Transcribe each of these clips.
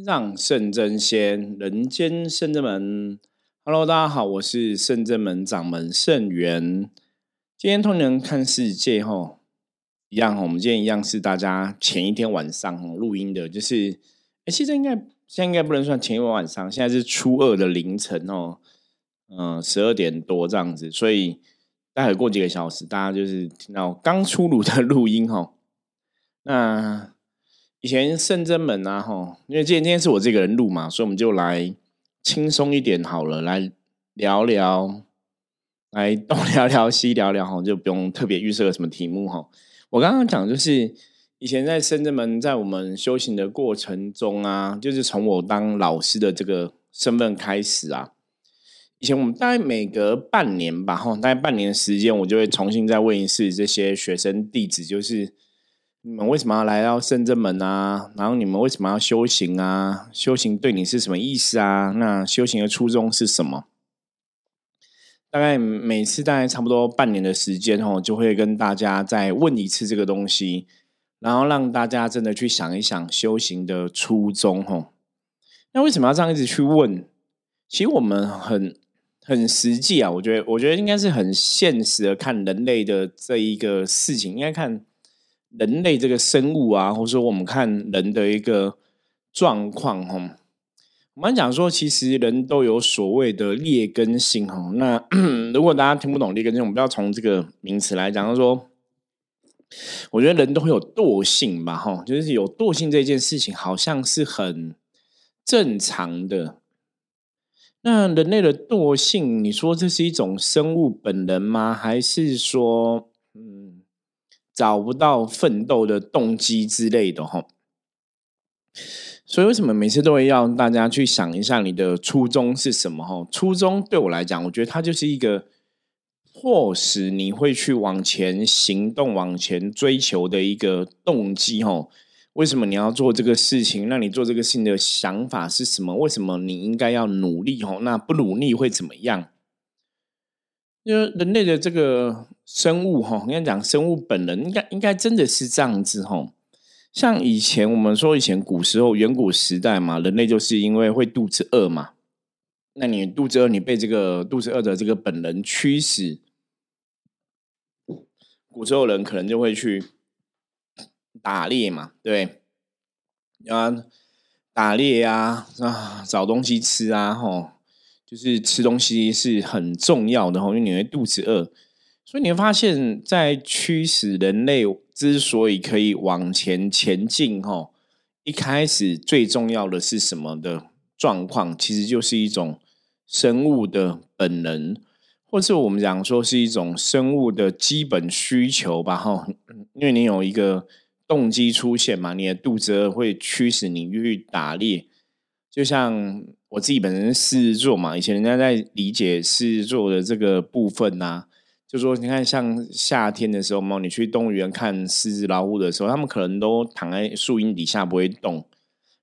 天上圣真仙，人间圣真门。Hello，大家好，我是圣真门掌门圣元。今天通人看世界，吼，一样，我们今天一样是大家前一天晚上录音的，就是，哎，现在应该现在应该不能算前一天晚上，现在是初二的凌晨哦，嗯，十二点多这样子，所以待会过几个小时，大家就是听到刚出炉的录音，吼，那。以前圣真门啊，哈，因为今天今天是我这个人录嘛，所以我们就来轻松一点好了，来聊聊，来东聊聊西聊聊，哈，就不用特别预设什么题目哈。我刚刚讲就是以前在圣真门，在我们修行的过程中啊，就是从我当老师的这个身份开始啊，以前我们大概每隔半年吧，哈，大概半年时间，我就会重新再问一次这些学生弟子，就是。你们为什么要来到圣真门啊？然后你们为什么要修行啊？修行对你是什么意思啊？那修行的初衷是什么？大概每次大概差不多半年的时间哦，就会跟大家再问一次这个东西，然后让大家真的去想一想修行的初衷哦。那为什么要这样一直去问？其实我们很很实际啊，我觉得我觉得应该是很现实的看人类的这一个事情，应该看。人类这个生物啊，或者说我们看人的一个状况哈，我们讲说，其实人都有所谓的劣根性哈。那 如果大家听不懂劣根性，我们不要从这个名词来讲，说，我觉得人都会有惰性吧哈，就是有惰性这件事情，好像是很正常的。那人类的惰性，你说这是一种生物本能吗？还是说？嗯找不到奋斗的动机之类的哈，所以为什么每次都会要大家去想一下你的初衷是什么哈？初衷对我来讲，我觉得它就是一个迫使你会去往前行动、往前追求的一个动机哈。为什么你要做这个事情？那你做这个事情的想法是什么？为什么你应该要努力哈？那不努力会怎么样？因为人类的这个生物哈，应该讲生物本能，应该应该真的是这样子哈。像以前我们说，以前古时候远古时代嘛，人类就是因为会肚子饿嘛。那你肚子饿，你被这个肚子饿的这个本能驱使，古时候人可能就会去打猎嘛，对，啊，打猎呀，啊，找东西吃啊，吼。就是吃东西是很重要的哈，因为你会肚子饿，所以你会发现，在驱使人类之所以可以往前前进哈，一开始最重要的是什么的状况，其实就是一种生物的本能，或是我们讲说是一种生物的基本需求吧哈，因为你有一个动机出现嘛，你的肚子会驱使你去打猎，就像。我自己本身狮子座嘛，以前人家在理解狮子座的这个部分呐，就说你看像夏天的时候嘛，你去动物园看狮子、老虎的时候，他们可能都躺在树荫底下不会动，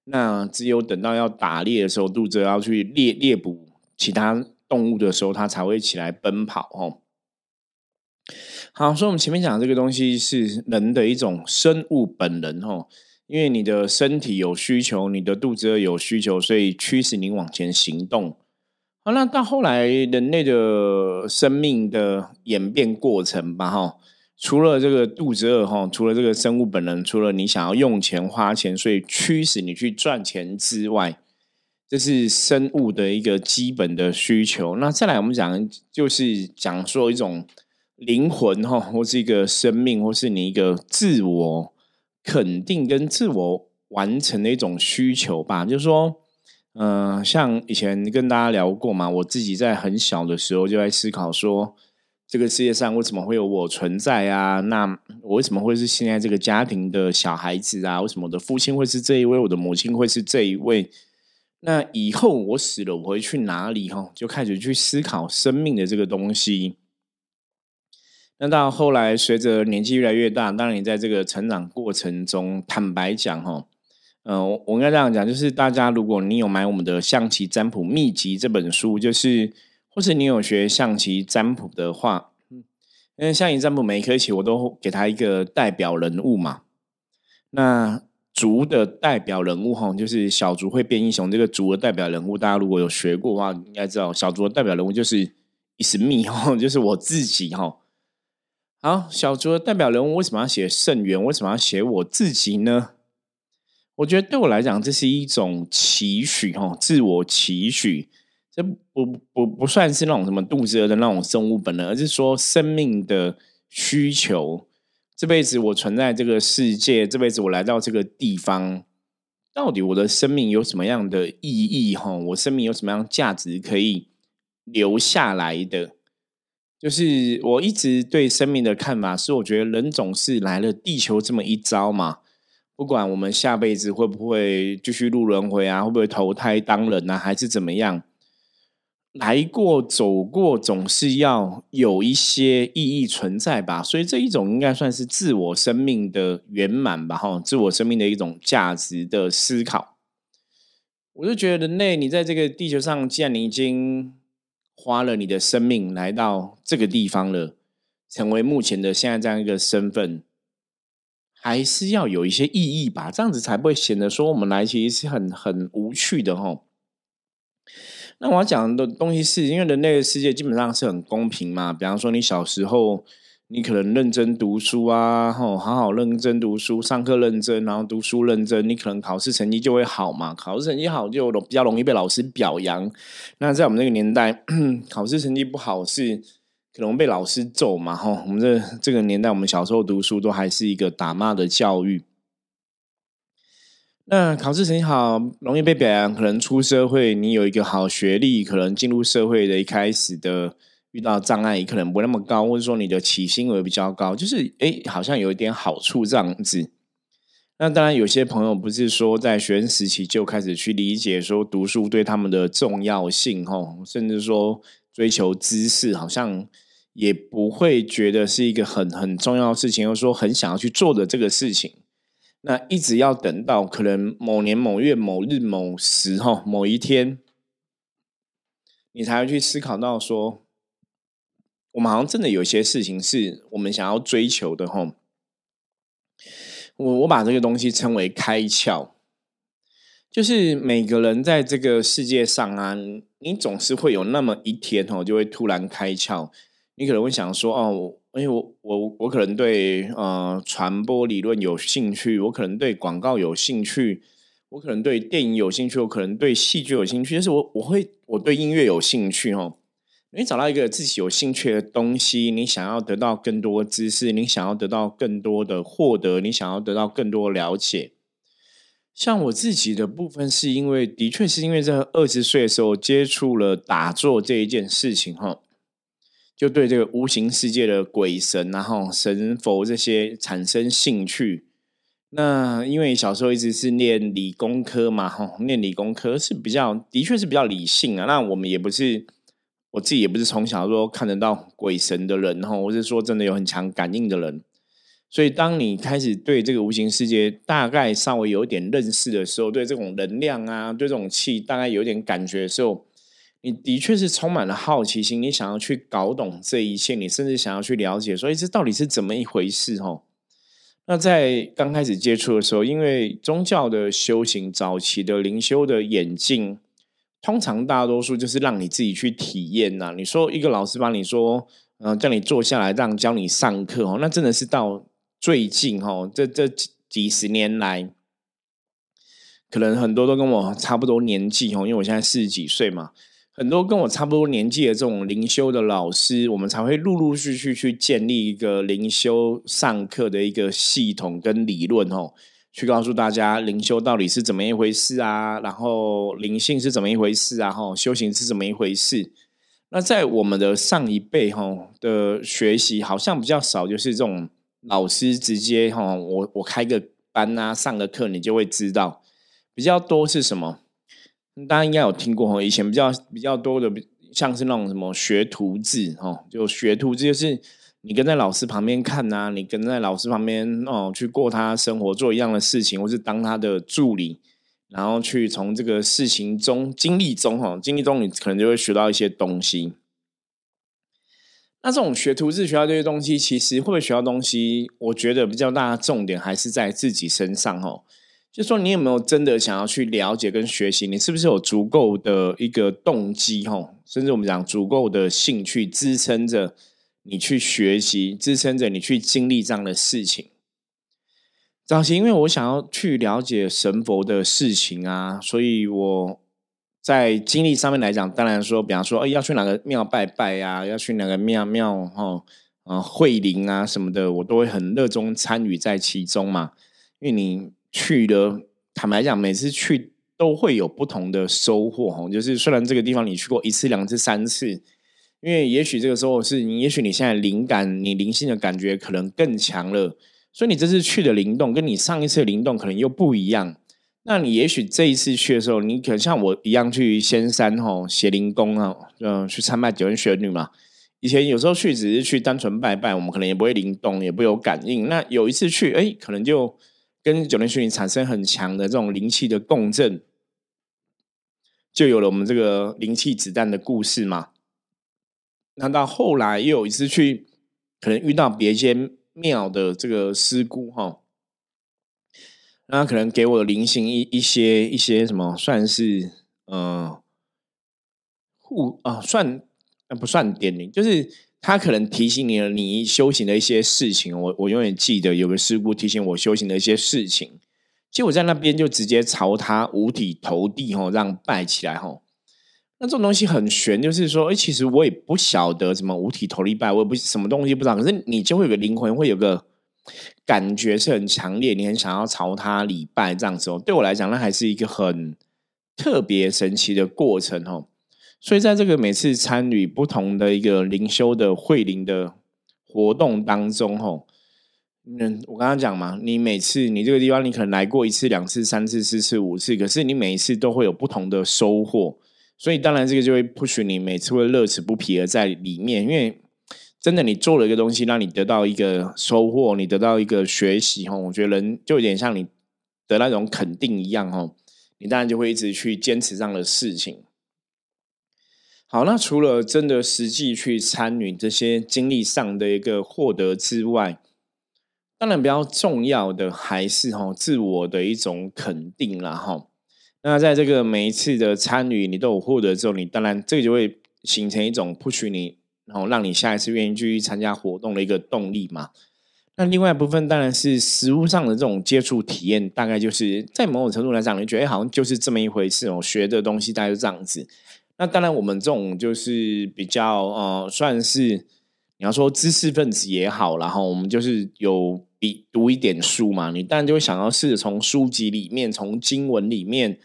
那只有等到要打猎的时候，肚子要去猎猎捕其他动物的时候，它才会起来奔跑哦。好，所以我们前面讲这个东西是人的一种生物本能哦。因为你的身体有需求，你的肚子有需求，所以驱使你往前行动。好，那到后来人类的生命的演变过程吧，哈，除了这个肚子饿，哈，除了这个生物本能，除了你想要用钱花钱，所以驱使你去赚钱之外，这是生物的一个基本的需求。那再来，我们讲就是讲说一种灵魂，哈，或是一个生命，或是你一个自我。肯定跟自我完成的一种需求吧，就是说，嗯，像以前跟大家聊过嘛，我自己在很小的时候就在思考说，这个世界上为什么会有我存在啊？那我为什么会是现在这个家庭的小孩子啊？为什么我的父亲会是这一位，我的母亲会是这一位？那以后我死了，我会去哪里？哈，就开始去思考生命的这个东西。那到后来，随着年纪越来越大，当然你在这个成长过程中，坦白讲，哈，嗯，我应该这样讲，就是大家如果你有买我们的象棋占卜秘籍这本书，就是或是你有学象棋占卜的话，嗯，因为象棋占卜每一颗棋我都给他一个代表人物嘛。那族的代表人物哈，就是小族会变英雄这个族的代表人物，大家如果有学过的话，应该知道小族的代表人物就是 is me 哈，就是我自己哈。好，小族的代表人物为什么要写圣元？为什么要写我自己呢？我觉得对我来讲，这是一种期许哈，自我期许。这不不不算是那种什么肚子饿的那种生物本能，而是说生命的需求。这辈子我存在这个世界，这辈子我来到这个地方，到底我的生命有什么样的意义？哈，我生命有什么样价值可以留下来的？就是我一直对生命的看法是，我觉得人总是来了地球这么一遭嘛。不管我们下辈子会不会继续入轮回啊，会不会投胎当人啊，还是怎么样，来过走过，总是要有一些意义存在吧。所以这一种应该算是自我生命的圆满吧，哈，自我生命的一种价值的思考。我就觉得人类，你在这个地球上，既然你已经花了你的生命来到这个地方了，成为目前的现在这样一个身份。还是要有一些意义吧，这样子才不会显得说我们来其实是很很无趣的哈。那我要讲的东西是因为人类的世界基本上是很公平嘛。比方说，你小时候你可能认真读书啊，吼，好好认真读书，上课认真，然后读书认真，你可能考试成绩就会好嘛。考试成绩好就比较容易被老师表扬。那在我们那个年代，考试成绩不好是。可能被老师揍嘛？哈，我们这这个年代，我们小时候读书都还是一个打骂的教育。那考试成绩好，容易被表扬。可能出社会，你有一个好学历，可能进入社会的一开始的遇到障碍，可能不那么高，或者说你的起薪额比较高，就是哎，好像有一点好处这样子。那当然，有些朋友不是说在学生时期就开始去理解说读书对他们的重要性，哈，甚至说追求知识，好像。也不会觉得是一个很很重要的事情，或者说很想要去做的这个事情。那一直要等到可能某年某月某日某时哈某一天，你才会去思考到说，我们好像真的有些事情是我们想要追求的哈。我我把这个东西称为开窍，就是每个人在这个世界上啊，你总是会有那么一天哦，就会突然开窍。你可能会想说，哦，因为我我我可能对呃传播理论有兴趣，我可能对广告有兴趣，我可能对电影有兴趣，我可能对戏剧有兴趣，但是我我会我对音乐有兴趣哦。你找到一个自己有兴趣的东西，你想要得到更多知识，你想要得到更多的获得，你想要得到更多了解。像我自己的部分，是因为的确是因为在二十岁的时候接触了打坐这一件事情哈。就对这个无形世界的鬼神，然后神佛这些产生兴趣。那因为小时候一直是念理工科嘛，哈，念理工科是比较，的确是比较理性啊。那我们也不是，我自己也不是从小说看得到鬼神的人，哈，我是说真的有很强感应的人。所以当你开始对这个无形世界大概稍微有点认识的时候，对这种能量啊，对这种气大概有点感觉的时候。你的确是充满了好奇心，你想要去搞懂这一切，你甚至想要去了解，所以这到底是怎么一回事？哦？那在刚开始接触的时候，因为宗教的修行早期的灵修的演进，通常大多数就是让你自己去体验呐。你说一个老师帮你说，嗯，叫你坐下来，让教你上课哦，那真的是到最近哦，这这几十年来，可能很多都跟我差不多年纪哦，因为我现在四十几岁嘛。很多跟我差不多年纪的这种灵修的老师，我们才会陆陆续续去建立一个灵修上课的一个系统跟理论哦，去告诉大家灵修到底是怎么一回事啊，然后灵性是怎么一回事啊，哈，修行是怎么一回事。那在我们的上一辈哈的学习，好像比较少，就是这种老师直接哈，我我开个班啊，上个课你就会知道，比较多是什么？大家应该有听过哈，以前比较比较多的，像是那种什么学徒制哈，就学徒制就是你跟在老师旁边看呐，你跟在老师旁边哦，去过他生活，做一样的事情，或是当他的助理，然后去从这个事情中经历中哈，经历中你可能就会学到一些东西。那这种学徒制学到这些东西，其实会不会学到东西？我觉得比较大的重点还是在自己身上哦。就说你有没有真的想要去了解跟学习？你是不是有足够的一个动机？吼，甚至我们讲足够的兴趣支撑着你去学习，支撑着你去经历这样的事情。早期因为我想要去了解神佛的事情啊，所以我在经历上面来讲，当然说，比方说，哎，要去哪个庙拜拜呀，要去哪个庙庙哈，啊，会灵啊什么的，我都会很热衷参与在其中嘛，因为你。去的，坦白讲，每次去都会有不同的收获哈。就是虽然这个地方你去过一次、两次、三次，因为也许这个时候是你，也许你现在灵感、你灵性的感觉可能更强了，所以你这次去的灵动跟你上一次灵动可能又不一样。那你也许这一次去的时候，你可能像我一样去仙山哈写灵宫啊，嗯，去参拜九天玄女嘛。以前有时候去只是去单纯拜拜，我们可能也不会灵动，也不有感应。那有一次去，哎，可能就。跟九天玄女产生很强的这种灵气的共振，就有了我们这个灵气子弹的故事嘛。那到后来又有一次去，可能遇到别间庙的这个师姑哈，那可能给我的灵性一一些一些什么，算是呃护啊，算不算点名？就是。他可能提醒你了你修行的一些事情，我我永远记得有个师傅提醒我修行的一些事情。结果在那边就直接朝他五体投地吼，让拜起来吼。那这种东西很玄，就是说，哎，其实我也不晓得什么五体投地拜，我也不什么东西不知道。可是你就会有个灵魂，会有个感觉是很强烈，你很想要朝他礼拜这样子哦。对我来讲，那还是一个很特别神奇的过程哦。所以，在这个每次参与不同的一个灵修的会灵的活动当中，吼，嗯，我刚刚讲嘛，你每次你这个地方，你可能来过一次、两次、三次、四次、五次，可是你每一次都会有不同的收获。所以，当然这个就会不许你每次会乐此不疲的在里面，因为真的你做了一个东西，让你得到一个收获，你得到一个学习，吼，我觉得人就有点像你的那种肯定一样，吼，你当然就会一直去坚持这样的事情。好，那除了真的实际去参与这些经历上的一个获得之外，当然比较重要的还是哈自我的一种肯定啦哈。那在这个每一次的参与，你都有获得之后，你当然这个就会形成一种 push 你，然后让你下一次愿意继续参加活动的一个动力嘛。那另外一部分当然是实物上的这种接触体验，大概就是在某种程度来讲，你觉得好像就是这么一回事哦，学的东西大概是这样子。那当然，我们这种就是比较呃，算是你要说知识分子也好，然后我们就是有比读一点书嘛，你当然就会想要试着从书籍里面、从经文里面、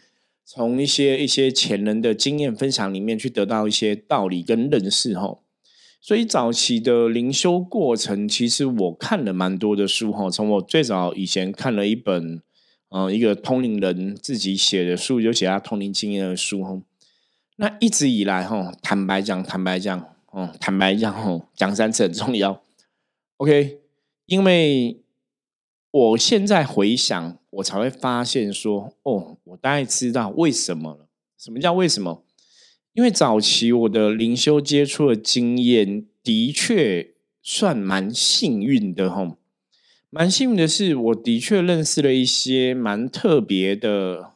从一些一些前人的经验分享里面去得到一些道理跟认识哈。所以早期的灵修过程，其实我看了蛮多的书哈。从我最早以前看了一本，嗯，一个通灵人自己写的书，就写他通灵经验的书哈。那一直以来，吼，坦白讲，坦白讲，哦，坦白讲，吼，讲三次很重要。OK，因为我现在回想，我才会发现说，哦，我大概知道为什么了。什么叫为什么？因为早期我的灵修接触的经验，的确算蛮幸运的，吼，蛮幸运的是，我的确认识了一些蛮特别的。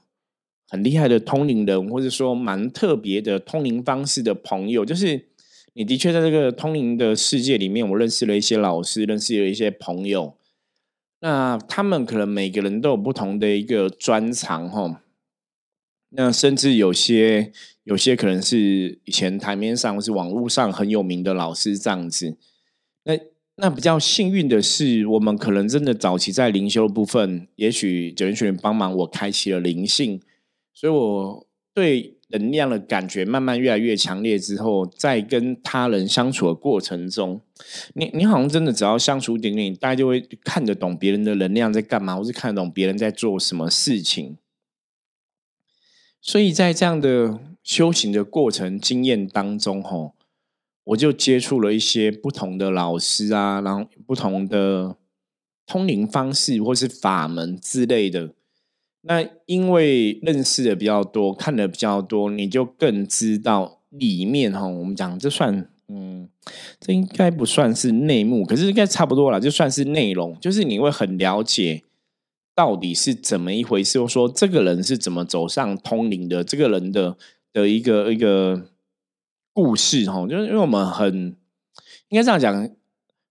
很厉害的通灵人，或者说蛮特别的通灵方式的朋友，就是你的确在这个通灵的世界里面，我认识了一些老师，认识了一些朋友。那他们可能每个人都有不同的一个专长，哈。那甚至有些有些可能是以前台面上或是网络上很有名的老师这样子。那那比较幸运的是，我们可能真的早期在灵修部分，也许九天玄帮忙我开启了灵性。所以我对能量的感觉慢慢越来越强烈之后，在跟他人相处的过程中，你你好像真的只要相处一点点，大家就会看得懂别人的能量在干嘛，或是看得懂别人在做什么事情。所以在这样的修行的过程经验当中，吼，我就接触了一些不同的老师啊，然后不同的通灵方式或是法门之类的。那因为认识的比较多，看的比较多，你就更知道里面哈。我们讲这算嗯，这应该不算是内幕，可是应该差不多了，就算是内容。就是你会很了解到底是怎么一回事？或说这个人是怎么走上通灵的？这个人的的一个一个故事哈，就是因为我们很应该这样讲。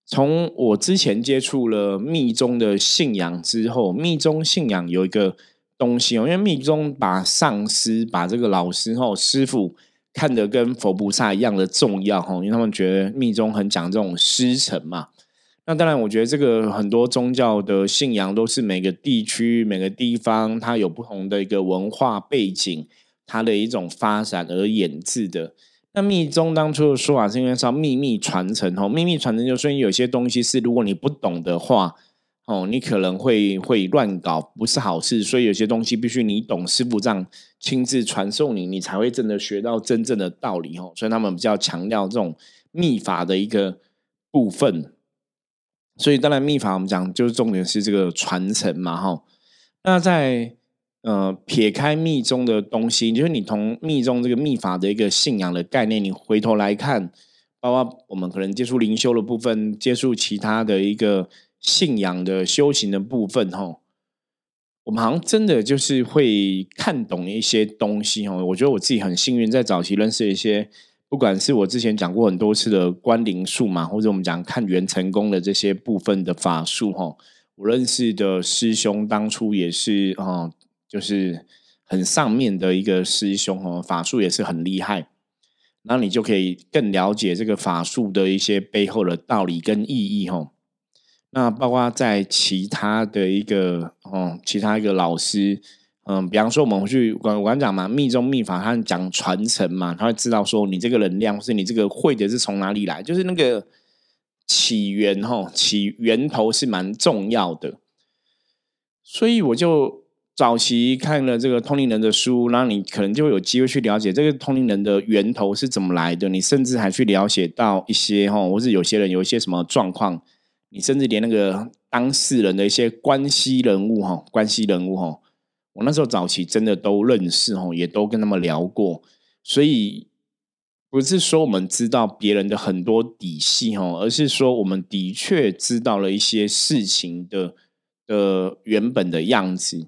从我之前接触了密宗的信仰之后，密宗信仰有一个东西哦，因为密宗把上师、把这个老师哦、师傅看得跟佛菩萨一样的重要哈，因为他们觉得密宗很讲这种师承嘛。那当然，我觉得这个很多宗教的信仰都是每个地区、每个地方它有不同的一个文化背景，它的一种发展而演制的。那密宗当初的说法是因为是要秘密传承哦，秘密传承就说有些东西是如果你不懂的话哦，你可能会会乱搞，不是好事。所以有些东西必须你懂，师傅这样亲自传授你，你才会真的学到真正的道理哦。所以他们比较强调这种秘法的一个部分。所以当然秘法我们讲就是重点是这个传承嘛哈。那在呃，撇开密宗的东西，就是你从密宗这个密法的一个信仰的概念，你回头来看，包括我们可能接触灵修的部分，接触其他的一个信仰的修行的部分，哈，我们好像真的就是会看懂一些东西，哈。我觉得我自己很幸运，在早期认识一些，不管是我之前讲过很多次的观灵术嘛，或者我们讲看缘成功的这些部分的法术，哈，我认识的师兄当初也是，啊。就是很上面的一个师兄哦，法术也是很厉害，然后你就可以更了解这个法术的一些背后的道理跟意义哦。那包括在其他的一个哦，其他一个老师，嗯，比方说我们去我刚讲嘛，密宗密法，他讲传承嘛，他会知道说你这个能量是你这个会的是从哪里来，就是那个起源哈，起源头是蛮重要的，所以我就。早期看了这个通灵人的书，那你可能就会有机会去了解这个通灵人的源头是怎么来的。你甚至还去了解到一些哈，或是有些人有一些什么状况，你甚至连那个当事人的一些关系人物哈，关系人物哈，我那时候早期真的都认识哈，也都跟他们聊过。所以不是说我们知道别人的很多底细哈，而是说我们的确知道了一些事情的的原本的样子。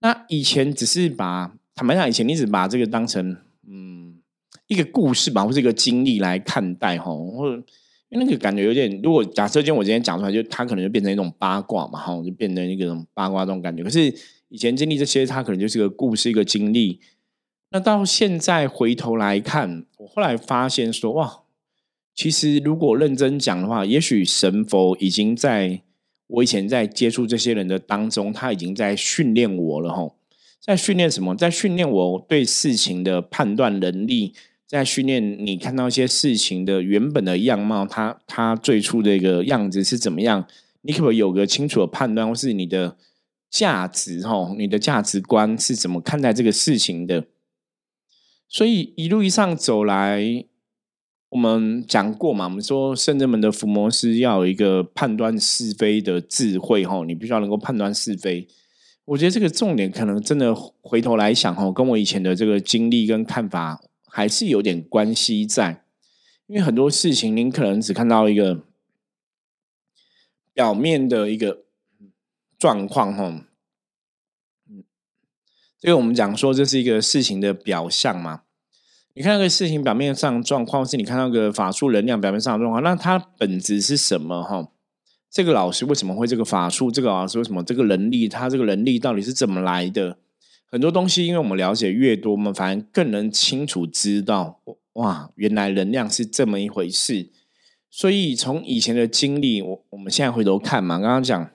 那以前只是把坦白讲，以前你只把这个当成嗯一个故事吧，或是一个经历来看待哈，或者那个感觉有点，如果假设今天我今天讲出来，就它可能就变成一种八卦嘛，哈，就变成一个八卦这种感觉。可是以前经历这些，它可能就是个故事，一个经历。那到现在回头来看，我后来发现说，哇，其实如果认真讲的话，也许神佛已经在。我以前在接触这些人的当中，他已经在训练我了哈，在训练什么？在训练我对事情的判断能力，在训练你看到一些事情的原本的样貌，它它最初的一个样子是怎么样？你可不可以有个清楚的判断，或是你的价值哈？你的价值观是怎么看待这个事情的？所以一路一上走来。我们讲过嘛？我们说圣人们的伏魔师要有一个判断是非的智慧哈，你必须要能够判断是非。我觉得这个重点可能真的回头来想哈，跟我以前的这个经历跟看法还是有点关系在。因为很多事情您可能只看到一个表面的一个状况哈，嗯，这个我们讲说这是一个事情的表象嘛。你看那个事情表面上状况，是你看到个法术能量表面上状况，那它本质是什么？哈，这个老师为什么会这个法术？这个老师为什么这个能力？他这个能力到底是怎么来的？很多东西，因为我们了解越多，我们反而更能清楚知道，哇，原来能量是这么一回事。所以从以前的经历，我我们现在回头看嘛，刚刚讲。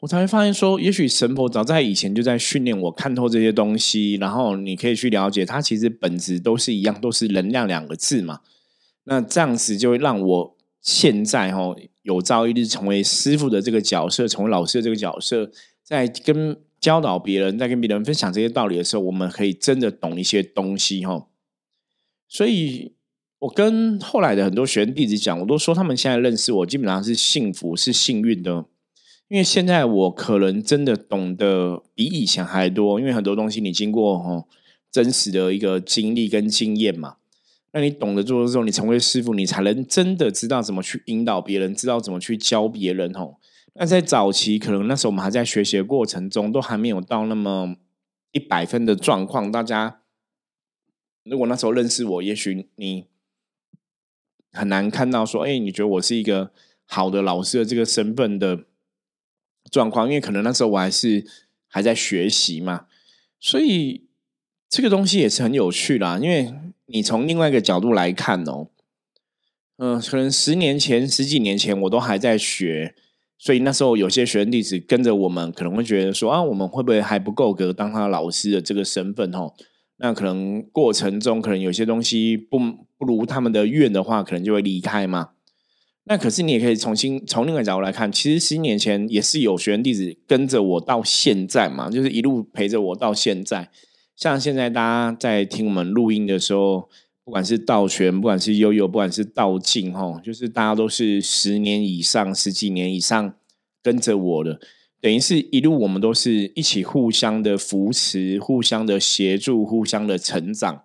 我才会发现说，也许神婆早在以前就在训练我看透这些东西，然后你可以去了解它，其实本质都是一样，都是能量两个字嘛。那这样子就会让我现在哈有朝一日成为师傅的这个角色，成为老师的这个角色，在跟教导别人，在跟别人分享这些道理的时候，我们可以真的懂一些东西哈。所以我跟后来的很多学生弟子讲，我都说他们现在认识我，基本上是幸福，是幸运的。因为现在我可能真的懂得比以前还多，因为很多东西你经过哦真实的一个经历跟经验嘛，那你懂得做的时候，你成为师傅，你才能真的知道怎么去引导别人，知道怎么去教别人哦。那在早期，可能那时候我们还在学习的过程中，都还没有到那么一百分的状况。大家如果那时候认识我，也许你很难看到说，哎，你觉得我是一个好的老师的这个身份的状况，因为可能那时候我还是还在学习嘛。所以这个东西也是很有趣啦，因为你从另外一个角度来看哦。嗯，可能十年前、十几年前，我都还在学，所以那时候有些学生弟子跟着我们，可能会觉得说啊，我们会不会还不够格当他老师的这个身份？哦，那可能过程中可能有些东西不不如他们的愿的话，可能就会离开嘛。那可是你也可以重新从另外角度来看，其实十年前也是有学生弟子跟着我到现在嘛，就是一路陪着我到现在。像现在大家在听我们录音的时候。不管是道玄，不管是悠悠，不管是道静，哈，就是大家都是十年以上、十几年以上跟着我的，等于是一路我们都是一起互相的扶持、互相的协助、互相的成长。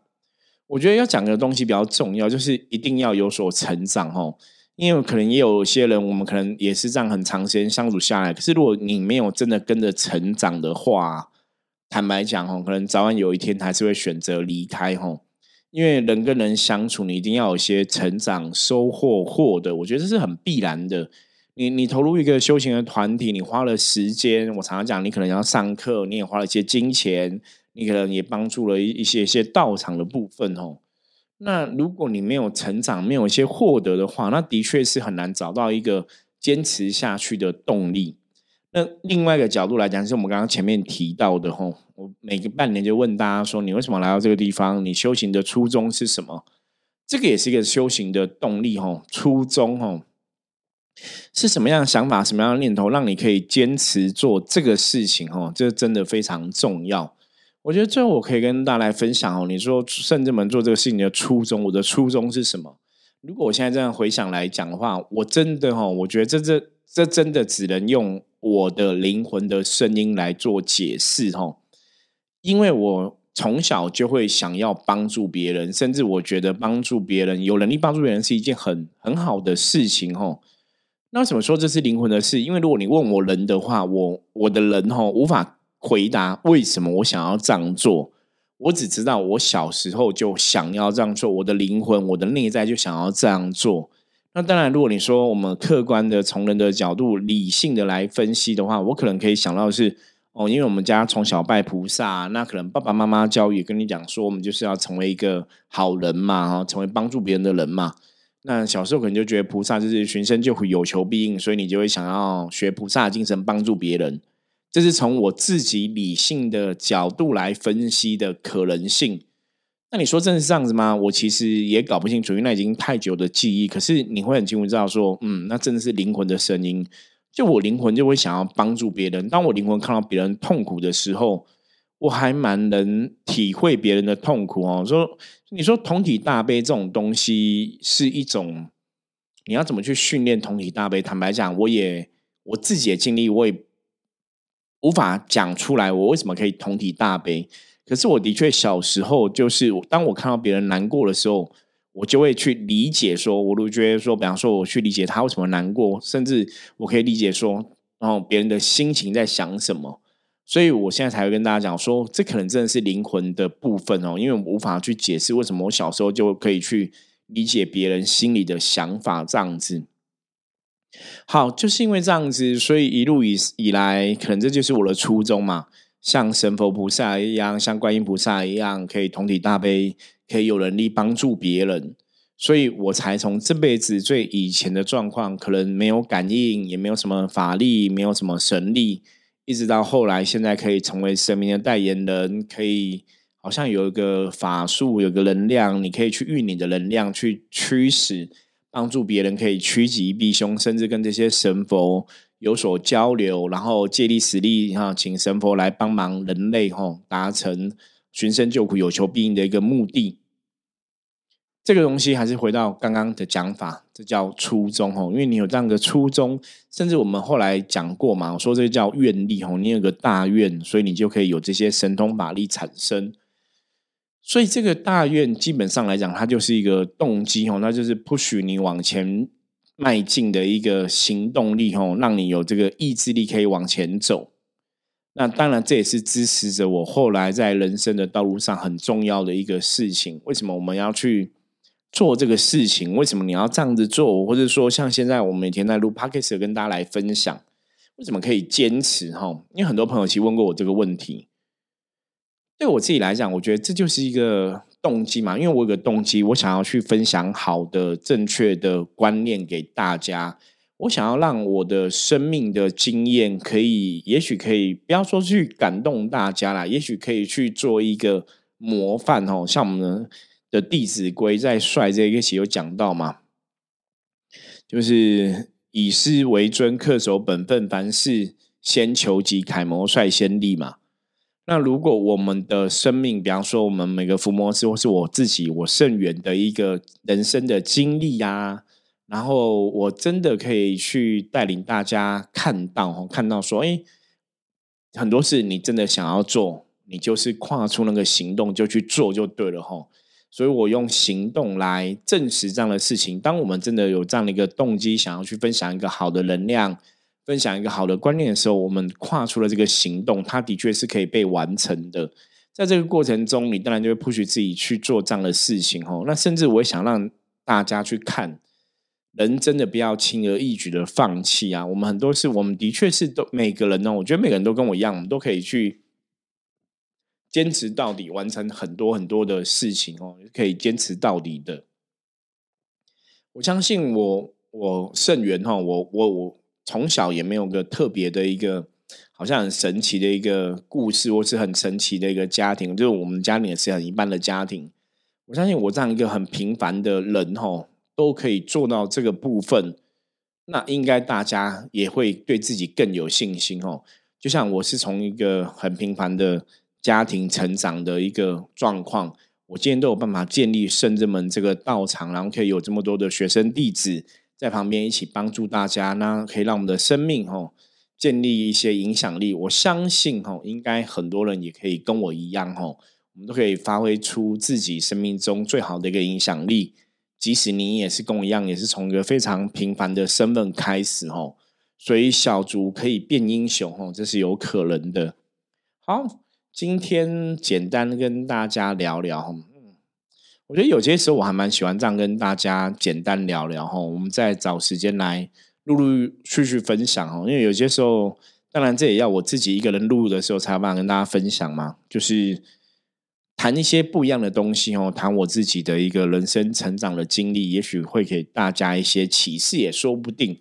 我觉得要讲的东西比较重要，就是一定要有所成长，哈，因为可能也有些人，我们可能也是这样很长时间相处下来，可是如果你没有真的跟着成长的话，坦白讲，哈，可能早晚有一天还是会选择离开，哈。因为人跟人相处，你一定要有一些成长、收获、获得，我觉得这是很必然的。你你投入一个修行的团体，你花了时间，我常常讲，你可能要上课，你也花了一些金钱，你可能也帮助了一一些一些道场的部分哦。那如果你没有成长，没有一些获得的话，那的确是很难找到一个坚持下去的动力。那另外一个角度来讲，是我们刚刚前面提到的吼，我每个半年就问大家说，你为什么来到这个地方？你修行的初衷是什么？这个也是一个修行的动力吼，初衷吼是什么样的想法、什么样的念头，让你可以坚持做这个事情哦？这真的非常重要。我觉得最后我可以跟大家来分享哦，你说圣正门做这个事情的初衷，我的初衷是什么？如果我现在这样回想来讲的话，我真的哈，我觉得这这这真的只能用。我的灵魂的声音来做解释，哈，因为我从小就会想要帮助别人，甚至我觉得帮助别人、有能力帮助别人是一件很很好的事情，吼。那为什么说这是灵魂的事？因为如果你问我人的话，我我的人吼无法回答为什么我想要这样做，我只知道我小时候就想要这样做，我的灵魂、我的内在就想要这样做。那当然，如果你说我们客观的从人的角度理性的来分析的话，我可能可以想到的是，哦，因为我们家从小拜菩萨，那可能爸爸妈妈教育跟你讲说，我们就是要成为一个好人嘛，哈，成为帮助别人的人嘛。那小时候可能就觉得菩萨就是寻声救苦，有求必应，所以你就会想要学菩萨精神，帮助别人。这是从我自己理性的角度来分析的可能性。那你说真的是这样子吗？我其实也搞不清楚，因为那已经太久的记忆。可是你会很清楚知道说，嗯，那真的是灵魂的声音。就我灵魂就会想要帮助别人。当我灵魂看到别人痛苦的时候，我还蛮能体会别人的痛苦哦。说你说同体大悲这种东西是一种，你要怎么去训练同体大悲？坦白讲，我也我自己也经历，我也无法讲出来，我为什么可以同体大悲。可是我的确小时候就是，当我看到别人难过的时候，我就会去理解说，我都觉得说，比方说我去理解他为什么难过，甚至我可以理解说，然后别人的心情在想什么。所以我现在才会跟大家讲说，这可能真的是灵魂的部分哦，因为我无法去解释为什么我小时候就可以去理解别人心里的想法这样子。好，就是因为这样子，所以一路以以来，可能这就是我的初衷嘛。像神佛菩萨一样，像观音菩萨一样，可以同体大悲，可以有能力帮助别人，所以我才从这辈子最以前的状况，可能没有感应，也没有什么法力，没有什么神力，一直到后来，现在可以成为神明的代言人，可以好像有一个法术，有个能量，你可以去运你的能量去驱使，帮助别人，可以趋吉避凶，甚至跟这些神佛。有所交流，然后借力使力哈，请神佛来帮忙人类哈，达成寻声救苦、有求必应的一个目的。这个东西还是回到刚刚的讲法，这叫初衷哈。因为你有这样的初衷，甚至我们后来讲过嘛，我说这叫愿力哈。你有个大愿，所以你就可以有这些神通法力产生。所以这个大愿基本上来讲，它就是一个动机哈，那就是不许你往前。迈进的一个行动力吼，让你有这个意志力可以往前走。那当然，这也是支持着我后来在人生的道路上很重要的一个事情。为什么我们要去做这个事情？为什么你要这样子做？或者说，像现在我每天在录 podcast 跟大家来分享，为什么可以坚持？哈，因为很多朋友其实问过我这个问题。对我自己来讲，我觉得这就是一个动机嘛，因为我有个动机，我想要去分享好的、正确的观念给大家。我想要让我的生命的经验可以，也许可以不要说去感动大家啦，也许可以去做一个模范哦。像我们的《弟子规》在“帅”这一期有讲到嘛，就是以师为尊，恪守本分，凡事先求己，楷模率先立嘛。那如果我们的生命，比方说我们每个伏魔师，或是我自己，我圣元的一个人生的经历呀。然后我真的可以去带领大家看到，看到说，哎，很多事你真的想要做，你就是跨出那个行动就去做就对了哈。所以我用行动来证实这样的事情。当我们真的有这样的一个动机，想要去分享一个好的能量，分享一个好的观念的时候，我们跨出了这个行动，它的确是可以被完成的。在这个过程中，你当然就会 push 自己去做这样的事情哦。那甚至我也想让大家去看。人真的不要轻而易举的放弃啊！我们很多事，我们的确是都每个人呢，我觉得每个人都跟我一样，我们都可以去坚持到底，完成很多很多的事情哦，可以坚持到底的。我相信我，我圣元哈，我我我从小也没有个特别的一个，好像很神奇的一个故事，或是很神奇的一个家庭，就是我们家里也是很一般的家庭。我相信我这样一个很平凡的人哈。都可以做到这个部分，那应该大家也会对自己更有信心哦。就像我是从一个很平凡的家庭成长的一个状况，我今天都有办法建立圣人们这个道场，然后可以有这么多的学生弟子在旁边一起帮助大家，那可以让我们的生命哦建立一些影响力。我相信哦，应该很多人也可以跟我一样哦，我们都可以发挥出自己生命中最好的一个影响力。即使你也是跟我一样，也是从一个非常平凡的身份开始哦，所以小卒可以变英雄哦，这是有可能的。好，今天简单跟大家聊聊，我觉得有些时候我还蛮喜欢这样跟大家简单聊聊哈，我们再找时间来陆陆续续分享哦，因为有些时候，当然这也要我自己一个人录的时候才有办法跟大家分享嘛，就是。谈一些不一样的东西哦，谈我自己的一个人生成长的经历，也许会给大家一些启示，也说不定。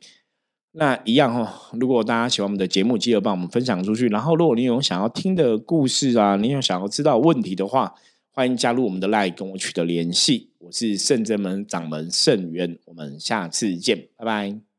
那一样哦，如果大家喜欢我们的节目，记得帮我们分享出去。然后，如果你有想要听的故事啊，你有想要知道问题的话，欢迎加入我们的 Line 跟我取得联系。我是圣真门掌门圣元，我们下次见，拜拜。